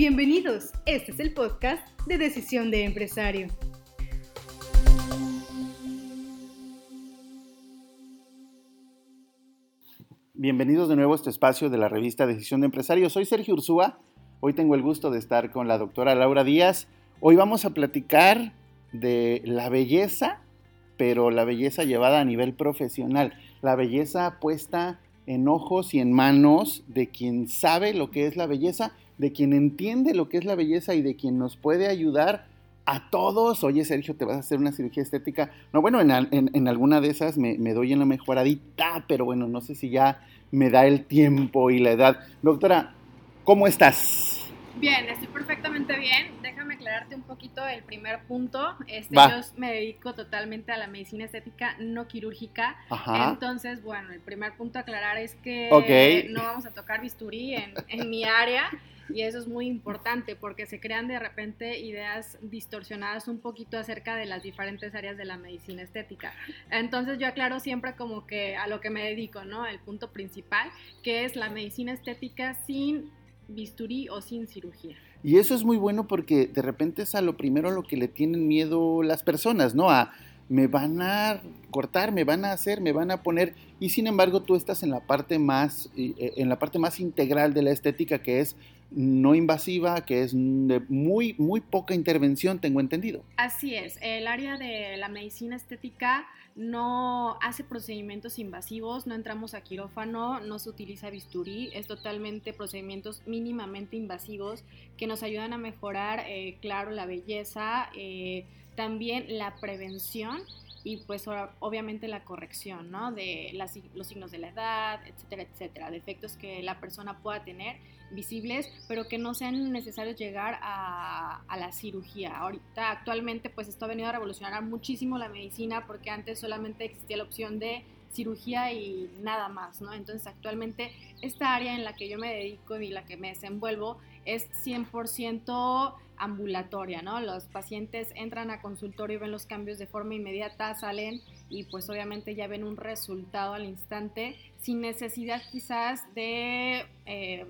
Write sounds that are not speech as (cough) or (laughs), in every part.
Bienvenidos, este es el podcast de Decisión de Empresario. Bienvenidos de nuevo a este espacio de la revista Decisión de Empresario. Soy Sergio Ursúa. Hoy tengo el gusto de estar con la doctora Laura Díaz. Hoy vamos a platicar de la belleza, pero la belleza llevada a nivel profesional. La belleza puesta en ojos y en manos de quien sabe lo que es la belleza, de quien entiende lo que es la belleza y de quien nos puede ayudar a todos. Oye, Sergio, te vas a hacer una cirugía estética. No, bueno, en, alguna de esas me, me, doy en la mejoradita, pero bueno, no sé si ya me da el tiempo y la edad. Doctora, ¿cómo estás? Bien, estoy perfectamente bien. Déjame aclararte un poquito el primer punto. Este, yo me dedico totalmente a la medicina estética no quirúrgica. Entonces, bueno, el primer punto a aclarar es que no vamos a tocar bisturí en, en mi área. Y eso es muy importante porque se crean de repente ideas distorsionadas un poquito acerca de las diferentes áreas de la medicina estética. Entonces yo aclaro siempre como que a lo que me dedico, ¿no? El punto principal, que es la medicina estética sin bisturí o sin cirugía. Y eso es muy bueno porque de repente es a lo primero a lo que le tienen miedo las personas, ¿no? A me van a cortar, me van a hacer, me van a poner y sin embargo tú estás en la parte más eh, en la parte más integral de la estética que es no invasiva, que es de muy muy poca intervención, tengo entendido. Así es, el área de la medicina estética no hace procedimientos invasivos, no entramos a quirófano, no se utiliza bisturí, es totalmente procedimientos mínimamente invasivos que nos ayudan a mejorar, eh, claro, la belleza, eh, también la prevención y pues obviamente la corrección, ¿no? De los signos de la edad, etcétera, etcétera, defectos que la persona pueda tener visibles, pero que no sean necesarios llegar a, a, la cirugía. Ahorita, actualmente, pues esto ha venido a revolucionar muchísimo la medicina porque antes solamente existía la opción de cirugía y nada más, ¿no? Entonces, actualmente, esta área en la que yo me dedico y la que me desenvuelvo es 100% ambulatoria, ¿no? Los pacientes entran a consultorio, ven los cambios de forma inmediata, salen y pues obviamente ya ven un resultado al instante sin necesidad quizás de eh,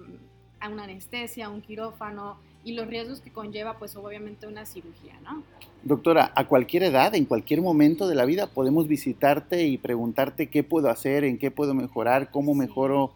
una anestesia, un quirófano y los riesgos que conlleva pues obviamente una cirugía, ¿no? Doctora, a cualquier edad, en cualquier momento de la vida podemos visitarte y preguntarte qué puedo hacer, en qué puedo mejorar, cómo mejoro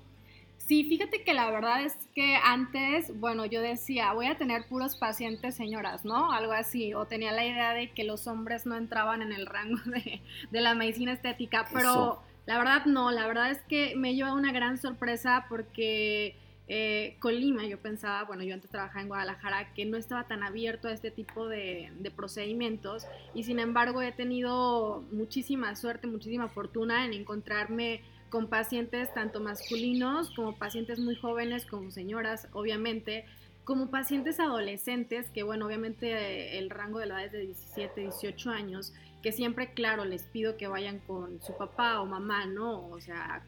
Sí, fíjate que la verdad es que antes, bueno, yo decía, voy a tener puros pacientes señoras, ¿no? Algo así, o tenía la idea de que los hombres no entraban en el rango de, la medicina estética, pero la verdad no, la verdad es que me lleva una gran sorpresa porque eh, Colima, yo pensaba, bueno, yo antes trabajaba en Guadalajara, que no estaba tan abierto a este tipo de, de procedimientos y sin embargo he tenido muchísima suerte, muchísima fortuna en encontrarme con pacientes tanto masculinos como pacientes muy jóvenes, como señoras, obviamente, como pacientes adolescentes, que bueno, obviamente eh, el rango de la edad es de 17, 18 años, que siempre, claro, les pido que vayan con su papá o mamá, ¿no? O sea,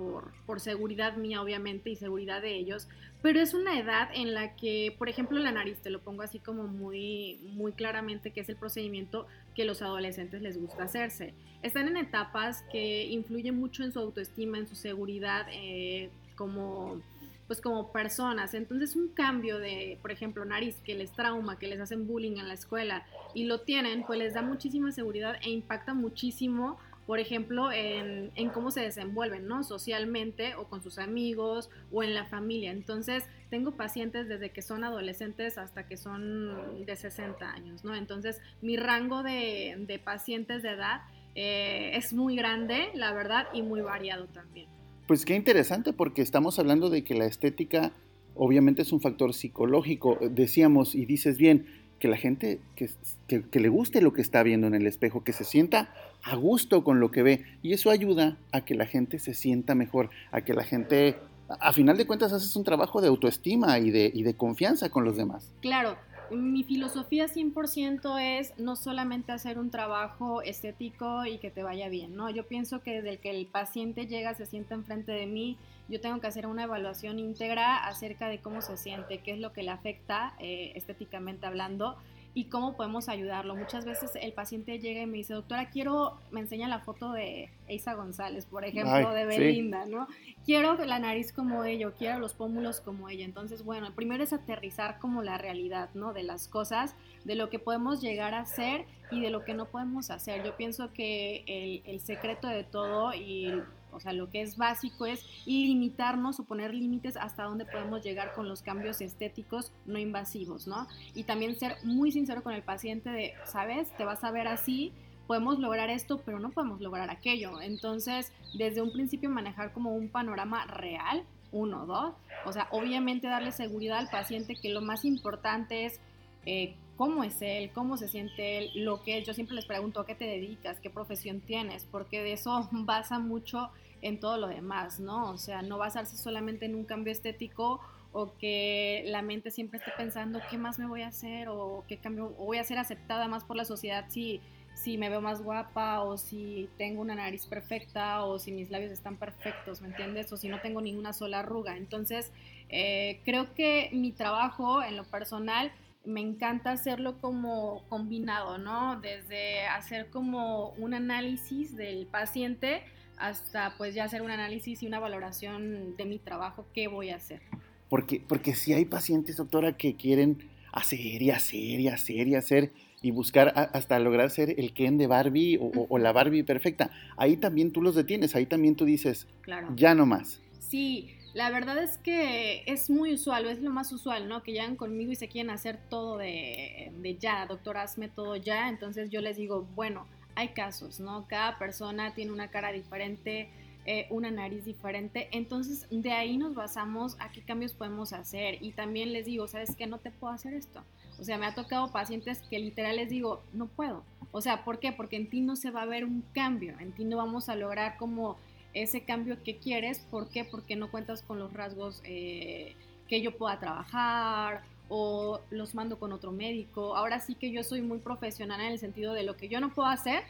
por, por, seguridad mía, obviamente, y seguridad de ellos, pero es una edad en la que, por ejemplo, la nariz, te lo pongo así como muy, muy claramente, que es el procedimiento que los adolescentes les gusta hacerse están en etapas que influyen mucho en su autoestima, en su seguridad eh, como pues como personas. Entonces un cambio de, por ejemplo, nariz que les trauma, que les hacen bullying en la escuela y lo tienen, pues les da muchísima seguridad e impacta muchísimo, por ejemplo, en, cómo se desenvuelven, ¿no? Socialmente o con sus amigos o en la familia. Entonces tengo pacientes desde que son adolescentes hasta que son de 60 años, ¿no? Entonces mi rango de, pacientes de edad eh, es muy grande, la verdad, y muy variado también. Pues qué interesante, porque estamos hablando de que la estética obviamente es un factor psicológico. Decíamos, y dices bien, que la gente que, que, le guste lo que está viendo en el espejo, que se sienta a gusto con lo que ve. Y eso ayuda a que la gente se sienta mejor, a que la gente, a final de cuentas, haces un trabajo de autoestima y de, y de confianza con los demás. Claro, mi filosofía 100% es no solamente hacer un trabajo estético y que te vaya bien, ¿no? Yo pienso que desde que el paciente llega, se sienta enfrente de mí, yo tengo que hacer una evaluación íntegra acerca de cómo se siente, qué es lo que le afecta eh, estéticamente hablando y cómo podemos ayudarlo. Muchas veces el paciente llega y me dice, doctora, quiero, me enseña la foto de Eisa González, por ejemplo, de Belinda, ¿no? Quiero la nariz como ella, quiero los pómulos como ella. Entonces, bueno, el primero es aterrizar como la realidad, ¿no? De las cosas, de lo que podemos llegar a hacer y de lo que no podemos hacer. Yo pienso que el, el secreto de todo y o sea, lo que es básico es limitarnos o poner límites hasta dónde podemos llegar con los cambios estéticos no invasivos, ¿no? Y también ser muy sincero con el paciente de, ¿sabes? Te vas a ver así, podemos lograr esto, pero no podemos lograr aquello. Entonces, desde un principio manejar como un panorama real, uno, dos, o sea, obviamente darle seguridad al paciente que lo más importante es eh, cómo es él, cómo se siente él, lo que es. Yo siempre les pregunto a qué te dedicas, qué profesión tienes, porque de eso (laughs) basa mucho en todo lo demás, ¿no? O sea, no basarse solamente en un cambio estético o que la mente siempre esté pensando qué más me voy a hacer o qué cambio voy a ser aceptada más por la sociedad si si me veo más guapa o si tengo una nariz perfecta o si mis labios están perfectos, ¿me entiendes? O si no tengo ninguna sola arruga. Entonces, eh, creo que mi trabajo en lo personal me encanta hacerlo como combinado, ¿no? Desde hacer como un análisis del paciente hasta pues ya hacer un análisis y una valoración de mi trabajo, qué voy a hacer. Porque, porque si hay pacientes, doctora, que quieren hacer y hacer y hacer y hacer y buscar hasta lograr ser el Ken de Barbie o, o, la Barbie perfecta, ahí también tú los detienes, ahí también tú dices, claro. ya no más. Sí, la verdad es que es muy usual, o es lo más usual, ¿no? Que llegan conmigo y se quieren hacer todo de, ya, doctor, hazme todo ya. Entonces yo les digo, bueno, hay casos, ¿no? Cada persona tiene una cara diferente, eh, una nariz diferente. Entonces de ahí nos basamos a qué cambios podemos hacer. Y también les digo, ¿sabes qué? No te puedo hacer esto. O sea, me ha tocado pacientes que literal les digo, no puedo. O sea, ¿por qué? Porque en ti no se va a ver un cambio, en ti no vamos a lograr como ese cambio que quieres. ¿Por qué? Porque no cuentas con los rasgos eh, que yo pueda trabajar o los mando con otro médico. Ahora sí que yo soy muy profesional en el sentido de lo que yo no puedo hacer,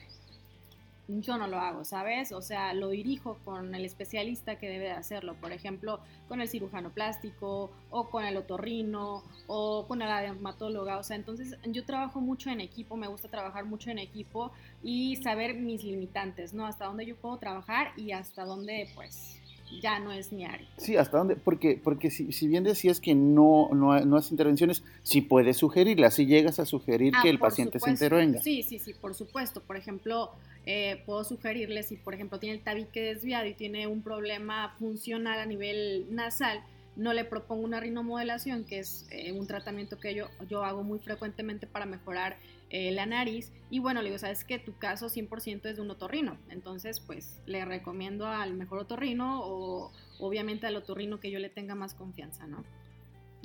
yo no lo hago, ¿sabes? O sea, lo dirijo con el especialista que debe de hacerlo, por ejemplo, con el cirujano plástico o con el otorrino o con la dermatóloga, o sea, entonces yo trabajo mucho en equipo, me gusta trabajar mucho en equipo y saber mis limitantes, ¿no? Hasta dónde yo puedo trabajar y hasta dónde, pues, ya no es mi área. Sí, hasta dónde, porque, porque si, si bien decías que no, no, no haces intervenciones, sí puedes sugerirlas, si llegas a sugerir ah, que el paciente se intervenga. Sí, sí, sí, por supuesto. Por ejemplo, eh, puedo sugerirle si, por ejemplo, tiene el tabique desviado y tiene un problema funcional a nivel nasal, no le propongo una rinomodelación, que es eh, un tratamiento que yo, yo hago muy frecuentemente para mejorar eh, la nariz. Y bueno, le digo, sabes que tu caso 100% es de un otorrino. Entonces, pues le recomiendo al mejor otorrino o obviamente al otorrino que yo le tenga más confianza, ¿no?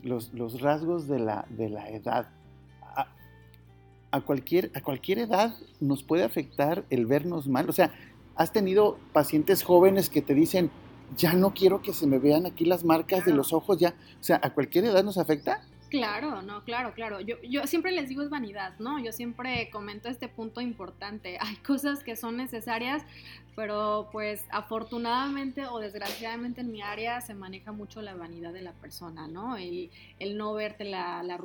Los, los rasgos de la, de la edad. A, a, cualquier, a cualquier edad nos puede afectar el vernos mal. O sea, has tenido pacientes jóvenes que te dicen, ya no quiero que se me vean aquí las marcas claro. de los ojos, ya, o sea, ¿a cualquier edad nos afecta? Claro, no, claro, claro. Yo, yo siempre les digo es vanidad, ¿no? Yo siempre comento este punto importante. (laughs) Hay cosas que son necesarias, pero pues afortunadamente o desgraciadamente en mi área se maneja mucho la vanidad de la persona, ¿no? El, el no verte la, la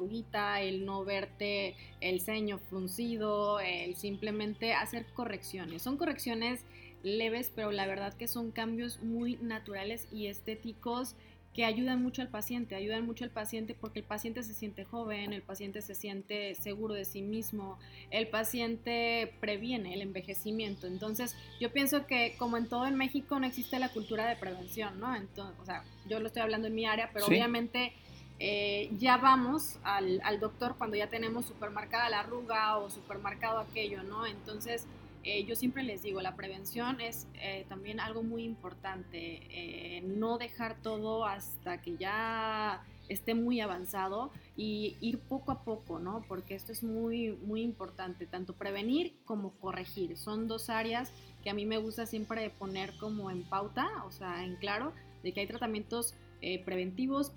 el no verte el ceño fruncido, el simplemente hacer correcciones. Son correcciones leves, pero la verdad que son cambios muy naturales y estéticos que ayudan mucho al paciente, ayudan mucho al paciente porque el paciente se siente joven, el paciente se siente seguro de sí mismo, el paciente previene el envejecimiento. Entonces, yo pienso que como en todo en México no existe la cultura de prevención, ¿no? Entonces, o sea, yo lo estoy hablando en mi área, pero ¿Sí? obviamente eh, ya vamos al, al doctor cuando ya tenemos supermarcada la arruga o supermarcado aquello, ¿no? Entonces, eh, yo siempre les digo, la prevención es eh, también algo muy importante, eh, no dejar todo hasta que ya esté muy avanzado y ir poco a poco, ¿no? Porque esto es muy, muy importante, tanto prevenir como corregir. Son dos áreas que a mí me gusta siempre poner como en pauta, o sea, en claro, de que hay tratamientos eh, preventivos,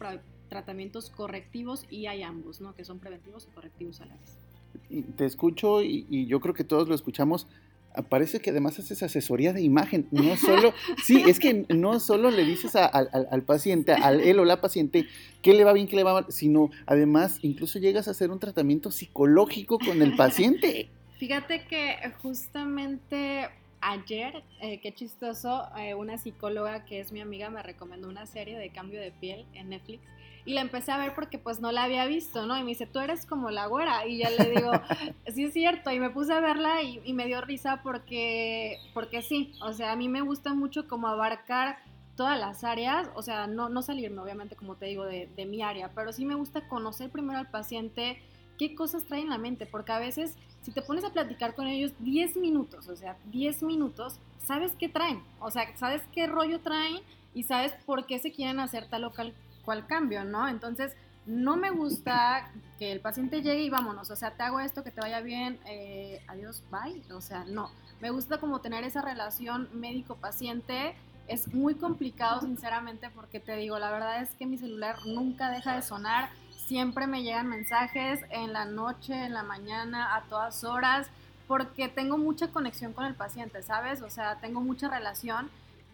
tratamientos correctivos y hay ambos, ¿no? Que son preventivos y correctivos a la vez. Te escucho y, y yo creo que todos lo escuchamos parece que además haces asesoría de imagen, no solo, sí, es que no solo le dices al paciente, al él o la paciente, qué le va bien, qué le va mal, sino además incluso llegas a hacer un tratamiento psicológico con el paciente. Fíjate que justamente ayer, eh, qué chistoso, eh, una psicóloga que es mi amiga me recomendó una serie de cambio de piel en Netflix y la empecé a ver porque pues no la había visto, ¿no? Y me dice, tú eres como la güera. Y ya le digo, (laughs) sí es cierto. Y me puse a verla y, me dio risa porque, porque sí, o sea, a mí me gusta mucho como abarcar todas las áreas, o sea, no, no salirme obviamente, como te digo, de, de mi área, pero sí me gusta conocer primero al paciente, qué cosas trae en la mente, porque a veces si te pones a platicar con ellos 10 minutos, o sea, 10 minutos, sabes qué traen, o sea, sabes qué rollo traen y sabes por qué se quieren hacer tal o cual cambio, ¿no? Entonces, no me gusta que el paciente llegue y vámonos, o sea, te hago esto, que te vaya bien, eh, adiós, bye, o sea, no. Me gusta como tener esa relación médico-paciente. Es muy complicado, sinceramente, porque te digo, la verdad es que mi celular nunca deja de sonar. Siempre me llegan mensajes en la noche, en la mañana, a todas horas, porque tengo mucha conexión con el paciente, ¿sabes? O sea, tengo mucha relación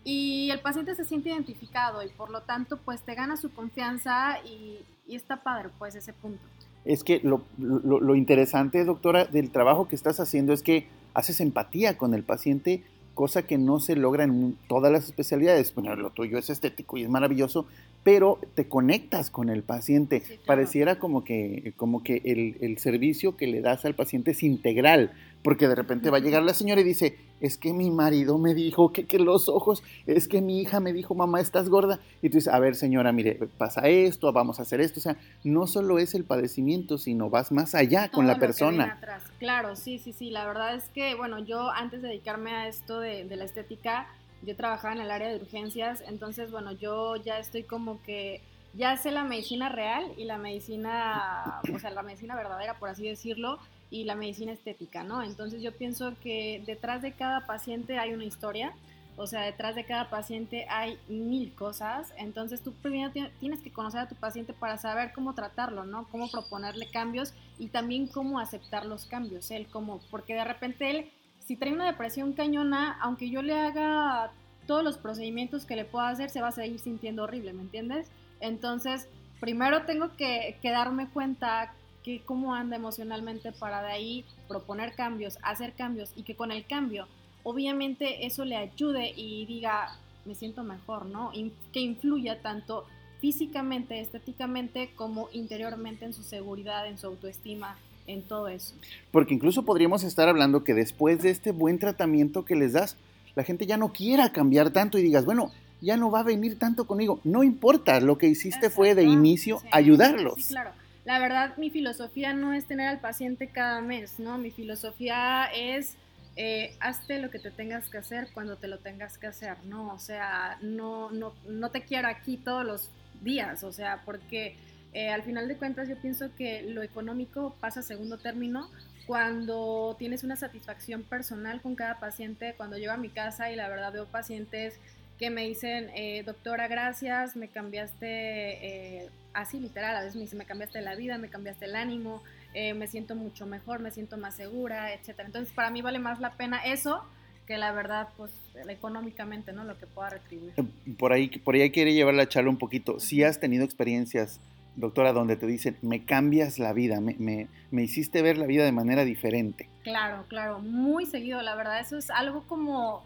y el paciente se siente identificado y por lo tanto pues te gana su confianza y, está padre pues ese punto. Es que lo, lo, interesante, doctora, del trabajo que estás haciendo es que haces empatía con el paciente, cosa que no se logra en todas las especialidades. Bueno, lo tuyo es estético y es maravilloso, pero te conectas con el paciente. Pareciera como que, como que el, el, servicio que le das al paciente es integral, porque de repente va a llegar la señora y dice, es que mi marido me dijo que, que, los ojos, es que mi hija me dijo, mamá, estás gorda. Y tú dices, a ver señora, mire, pasa esto, vamos a hacer esto. O sea, no solo es el padecimiento, sino vas más allá con la persona. Claro, sí, sí, sí. La verdad es que, bueno, yo antes de dedicarme a esto de, de la estética, yo trabajaba en el área de urgencias, entonces, bueno, yo ya estoy como que ya sé la medicina real y la medicina, o sea, la medicina verdadera, por así decirlo, y la medicina estética, ¿no? Entonces yo pienso que detrás de cada paciente hay una historia, o sea, detrás de cada paciente hay mil cosas, entonces tú primero tienes que conocer a tu paciente para saber cómo tratarlo, ¿no? Cómo proponerle cambios y también cómo aceptar los cambios, él como, porque de repente él, si trae una depresión cañona, aunque yo le haga todos los procedimientos que le pueda hacer, se va a seguir sintiendo horrible, ¿me entiendes? Entonces, primero tengo que, que darme cuenta que cómo anda emocionalmente para de ahí proponer cambios, hacer cambios y que con el cambio obviamente eso le ayude y diga me siento mejor, ¿no? que influya tanto físicamente, estéticamente como interiormente en su seguridad, en su autoestima, en todo eso. Porque incluso podríamos estar hablando que después de este buen tratamiento que les das, la gente ya no quiera cambiar tanto y digas, bueno, ya no va a venir tanto conmigo. No importa, lo que hiciste fue de inicio ayudarlos. Sí, claro la verdad mi filosofía no es tener al paciente cada mes, ¿no? Mi filosofía es eh, hazte lo que te tengas que hacer cuando te lo tengas que hacer, ¿no? O sea, no, no, no te quiero aquí todos los días, o sea, porque eh, al final de cuentas yo pienso que lo económico pasa segundo término cuando tienes una satisfacción personal con cada paciente, cuando llego a mi casa y la verdad veo pacientes que me dicen, eh, doctora, gracias, me cambiaste así literal, a veces me dice, me cambiaste la vida, me cambiaste el ánimo, eh, me siento mucho mejor, me siento más segura, etcétera. Entonces, para mí vale más la pena eso que la verdad, pues, económicamente, ¿no? Lo que pueda retribuir. Eh, por ahí, por ahí quiere llevar la charla un poquito. Si has tenido experiencias, doctora, donde te dicen, me cambias la vida, me, me, me hiciste ver la vida de manera diferente. Claro, claro, muy seguido, la verdad, eso es algo como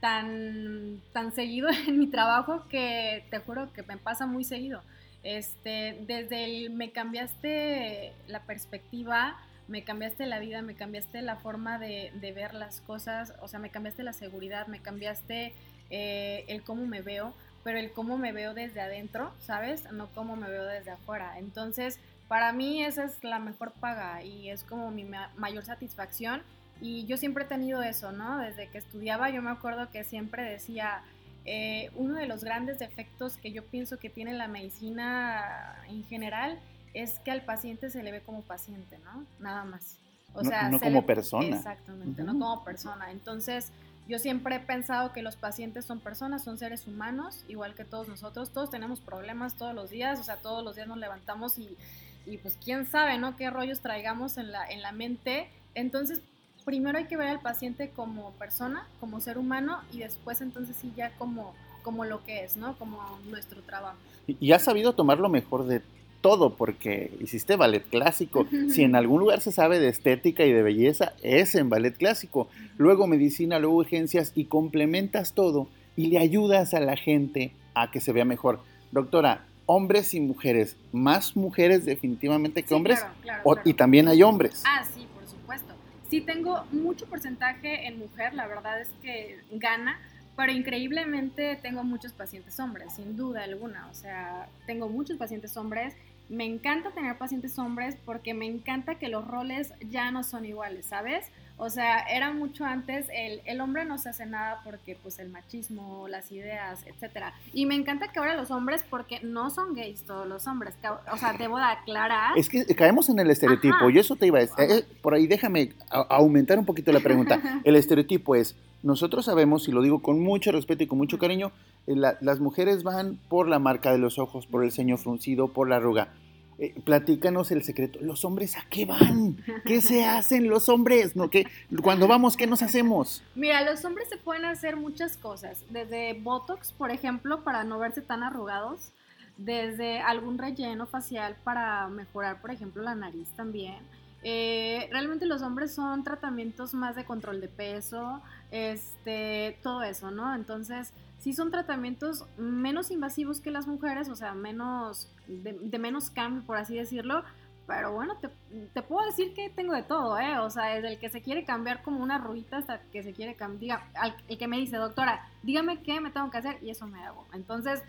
tan, tan seguido (laughs) en mi trabajo que te juro que me pasa muy seguido. Este, desde el me cambiaste la perspectiva, me cambiaste la vida, me cambiaste la forma de, ver las cosas, o sea, me cambiaste la seguridad, me cambiaste eh, el cómo me veo, pero el cómo me veo desde adentro, ¿sabes? No cómo me veo desde afuera. Entonces, para mí esa es la mejor paga y es como mi mayor satisfacción. Y yo siempre he tenido eso, ¿no? Desde que estudiaba yo me acuerdo que siempre decía, eh, uno de los grandes defectos que yo pienso que tiene la medicina en general es que al paciente se le ve como paciente, ¿no? Nada más. O sea, no, como persona. Exactamente, no como persona. Entonces, yo siempre he pensado que los pacientes son personas, son seres humanos, igual que todos nosotros. Todos tenemos problemas todos los días, o sea, todos los días nos levantamos y, y pues quién sabe, ¿no? Qué rollos traigamos en la, en la mente. Entonces, primero hay que ver al paciente como persona, como ser humano y después entonces sí ya como, como lo que es, ¿no? Como nuestro trabajo. Y, has sabido tomar lo mejor de todo, porque hiciste ballet clásico. Si en algún lugar se sabe de estética y de belleza, es en ballet clásico. Luego medicina, luego urgencias y complementas todo y le ayudas a la gente a que se vea mejor. Doctora, hombres y mujeres, más mujeres definitivamente que Sí, hombres, claro, claro, claro. y también hay hombres. Ah, sí, por supuesto. Sí tengo mucho porcentaje en mujer, la verdad es que gana, pero increíblemente tengo muchos pacientes hombres, sin duda alguna. O sea, tengo muchos pacientes hombres. Me encanta tener pacientes hombres porque me encanta que los roles ya no son iguales, ¿sabes? O sea, era mucho antes el, el hombre no se hace nada porque pues el machismo, las ideas, etcétera. Y me encanta que ahora los hombres, porque no son gays todos los hombres, o sea, debo de aclarar. Es que caemos en el estereotipo, Ajá. y eso te iba a decir. eh, por ahí déjame aumentar un poquito la pregunta. (laughs) El estereotipo es, nosotros sabemos, y lo digo con mucho respeto y con mucho cariño, eh, la- las mujeres van por la marca de los ojos, por el ceño fruncido, por la arruga. Eh, platícanos el secreto. ¿Los hombres a qué van? ¿Qué se (laughs) hacen los hombres? ¿No? ¿Qué, cuando vamos, ¿qué nos hacemos? Mira, los hombres se pueden hacer muchas cosas, desde Botox, por ejemplo, para no verse tan arrugados, desde algún relleno facial para mejorar, por ejemplo, la nariz también. Eh, realmente los hombres son tratamientos más de control de peso, este, todo eso, ¿no? Entonces, sí son tratamientos menos invasivos que las mujeres, o sea, menos, de, menos cambio, por así decirlo, pero bueno, te, puedo decir que tengo de todo, ¿eh? O sea, desde el que se quiere cambiar como una ruita hasta que se quiere cambiar. El que me dice, doctora, dígame qué me tengo que hacer y eso me hago. Entonces,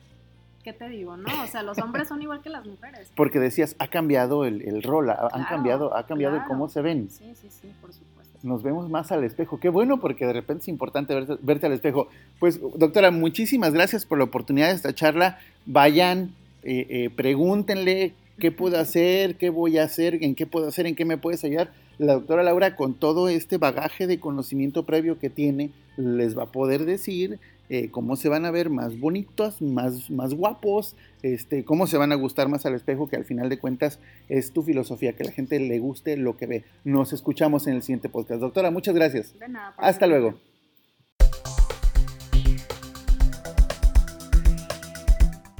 ¿qué te digo, no? O sea, los hombres son igual que las mujeres. Porque decías, ha cambiado el, el rol, ha, han cambiado, ha cambiado el cómo se ven. Sí, sí, sí, por supuesto. Nos vemos más al espejo. Qué bueno, porque de repente es importante verte, verte al espejo. Pues, doctora, muchísimas gracias por la oportunidad de esta charla. Vayan, eh, eh, pregúntenle qué puedo hacer, qué voy a hacer, en qué puedo hacer, en qué me puedes ayudar. La doctora Laura, con todo este bagaje de conocimiento previo que tiene, les va a poder decir eh, cómo se van a ver más bonitos, más, más guapos, este, cómo se van a gustar más al espejo, que al final de cuentas es tu filosofía, que la gente le guste lo que ve. Nos escuchamos en el siguiente podcast. Doctora, muchas gracias. De nada. Hasta luego.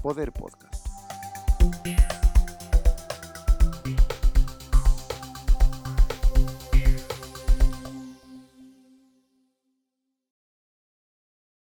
Poder Podcast.